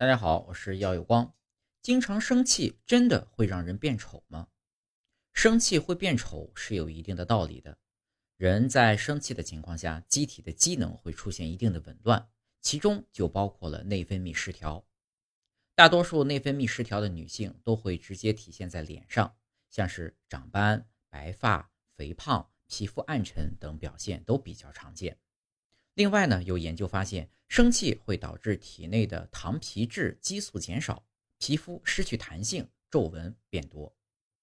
大家好，我是耀有光。经常生气真的会让人变丑吗？生气会变丑是有一定的道理的。人在生气的情况下，机体的机能会出现一定的紊乱，其中就包括了内分泌失调。大多数内分泌失调的女性都会直接体现在脸上，像是长斑、白发、肥胖、皮肤暗沉等表现都比较常见。另外呢，有研究发现，生气会导致体内的糖皮质激素减少，皮肤失去弹性，皱纹变多。